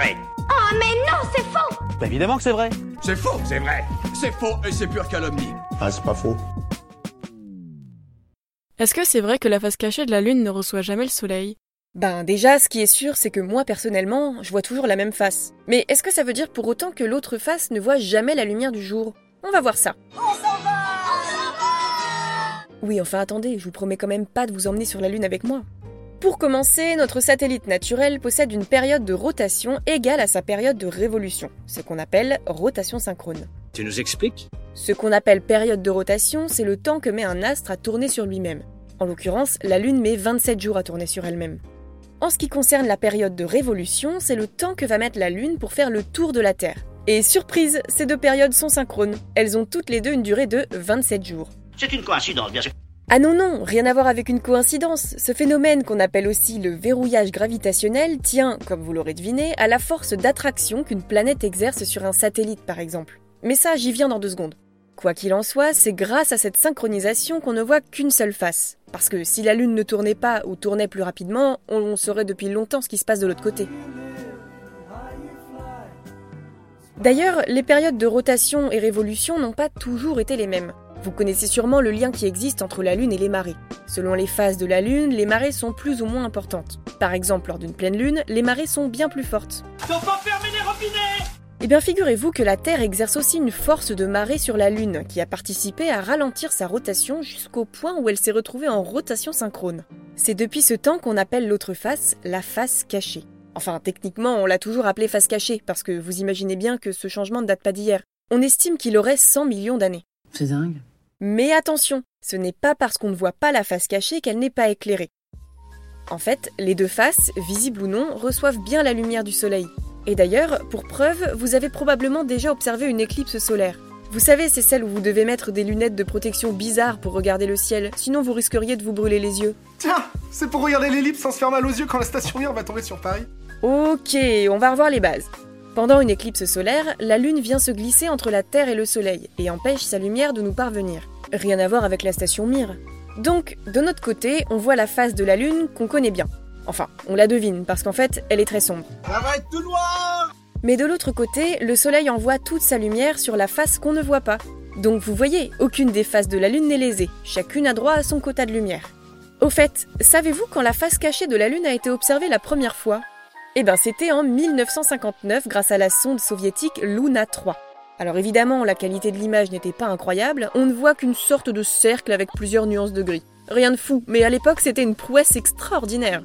vrai. Oh mais non, c'est faux Bah évidemment que c'est vrai. C'est faux, c'est vrai. C'est faux et c'est pure calomnie. Ah, c'est pas faux. Est-ce que c'est vrai que la face cachée de la Lune ne reçoit jamais le Soleil? Ben déjà, ce qui est sûr, c'est que moi personnellement, je vois toujours la même face. Mais est-ce que ça veut dire pour autant que l'autre face ne voit jamais la lumière du jour? On va voir ça. Oui, enfin attendez, je vous promets quand même pas de vous emmener sur la Lune avec moi. Pour commencer, notre satellite naturel possède une période de rotation égale à sa période de révolution, ce qu'on appelle rotation synchrone. Tu nous expliques? Ce qu'on appelle période de rotation, c'est le temps que met un astre à tourner sur lui-même. En l'occurrence, la Lune met 27 jours à tourner sur elle-même. En ce qui concerne la période de révolution, c'est le temps que va mettre la Lune pour faire le tour de la Terre. Et surprise, ces deux périodes sont synchrones. Elles ont toutes les deux une durée de 27 jours. C'est une coïncidence, bien sûr. Ah non, non, rien à voir avec une coïncidence. Ce phénomène qu'on appelle aussi le verrouillage gravitationnel tient, comme vous l'aurez deviné, à la force d'attraction qu'une planète exerce sur un satellite par exemple. Mais ça, j'y viens dans deux secondes. Quoi qu'il en soit, c'est grâce à cette synchronisation qu'on ne voit qu'une seule face. Parce que si la Lune ne tournait pas ou tournait plus rapidement, on saurait depuis longtemps ce qui se passe de l'autre côté. D'ailleurs, les périodes de rotation et révolution n'ont pas toujours été les mêmes. Vous connaissez sûrement le lien qui existe entre la Lune et les marées. Selon les phases de la Lune, les marées sont plus ou moins importantes. Par exemple, lors d'une pleine Lune, les marées sont bien plus fortes. Eh bien, figurez-vous que la Terre exerce aussi une force de marée sur la Lune, qui a participé à ralentir sa rotation jusqu'au point où elle s'est retrouvée en rotation synchrone. C'est depuis ce temps qu'on appelle l'autre face la face cachée. Enfin, techniquement, on l'a toujours appelée face cachée, parce que vous imaginez bien que ce changement ne date pas d'hier. On estime qu'il aurait 100 millions d'années. C'est dingue. Mais attention, ce n'est pas parce qu'on ne voit pas la face cachée qu'elle n'est pas éclairée. En fait, les deux faces, visibles ou non, reçoivent bien la lumière du soleil. Et d'ailleurs, pour preuve, vous avez probablement déjà observé une éclipse solaire. Vous savez, c'est celle où vous devez mettre des lunettes de protection bizarres pour regarder le ciel, sinon vous risqueriez de vous brûler les yeux. Tiens, c'est pour regarder l'ellipse sans se faire mal aux yeux quand la station va tomber sur Paris. Ok, on va revoir les bases. Pendant une éclipse solaire, la Lune vient se glisser entre la Terre et le Soleil et empêche sa lumière de nous parvenir. Rien à voir avec la station Mir. Donc, de notre côté, on voit la face de la Lune qu'on connaît bien. Enfin, on la devine parce qu'en fait, elle est très sombre. Ça va être tout noir Mais de l'autre côté, le Soleil envoie toute sa lumière sur la face qu'on ne voit pas. Donc vous voyez, aucune des faces de la Lune n'est lésée, chacune a droit à son quota de lumière. Au fait, savez-vous quand la face cachée de la Lune a été observée la première fois? Eh ben c'était en 1959 grâce à la sonde soviétique Luna 3. Alors évidemment, la qualité de l'image n'était pas incroyable, on ne voit qu'une sorte de cercle avec plusieurs nuances de gris. Rien de fou, mais à l'époque c'était une prouesse extraordinaire.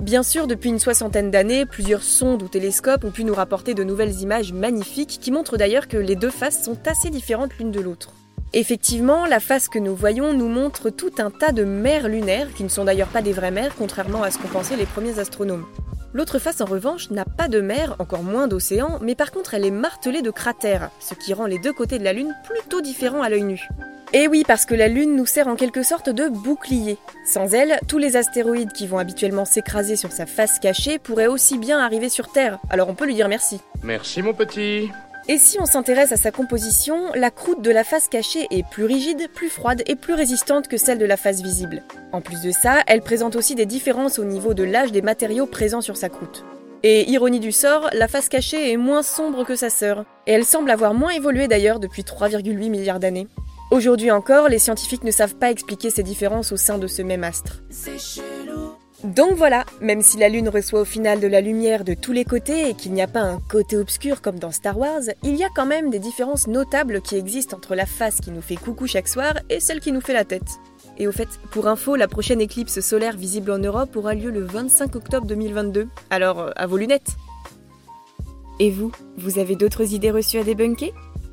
Bien sûr, depuis une soixantaine d'années, plusieurs sondes ou télescopes ont pu nous rapporter de nouvelles images magnifiques qui montrent d'ailleurs que les deux faces sont assez différentes l'une de l'autre. Effectivement, la face que nous voyons nous montre tout un tas de mers lunaires, qui ne sont d'ailleurs pas des vraies mers, contrairement à ce qu'ont pensé les premiers astronomes. L'autre face, en revanche, n'a pas de mer, encore moins d'océan, mais par contre elle est martelée de cratères, ce qui rend les deux côtés de la Lune plutôt différents à l'œil nu. Et oui, parce que la Lune nous sert en quelque sorte de bouclier. Sans elle, tous les astéroïdes qui vont habituellement s'écraser sur sa face cachée pourraient aussi bien arriver sur Terre, alors on peut lui dire merci. Merci mon petit. Et si on s'intéresse à sa composition, la croûte de la face cachée est plus rigide, plus froide et plus résistante que celle de la face visible. En plus de ça, elle présente aussi des différences au niveau de l'âge des matériaux présents sur sa croûte. Et ironie du sort, la face cachée est moins sombre que sa sœur, et elle semble avoir moins évolué d'ailleurs depuis 3,8 milliards d'années. Aujourd'hui encore, les scientifiques ne savent pas expliquer ces différences au sein de ce même astre. Donc voilà, même si la Lune reçoit au final de la lumière de tous les côtés et qu'il n'y a pas un côté obscur comme dans Star Wars, il y a quand même des différences notables qui existent entre la face qui nous fait coucou chaque soir et celle qui nous fait la tête. Et au fait, pour info, la prochaine éclipse solaire visible en Europe aura lieu le 25 octobre 2022. Alors, euh, à vos lunettes Et vous, vous avez d'autres idées reçues à débunker?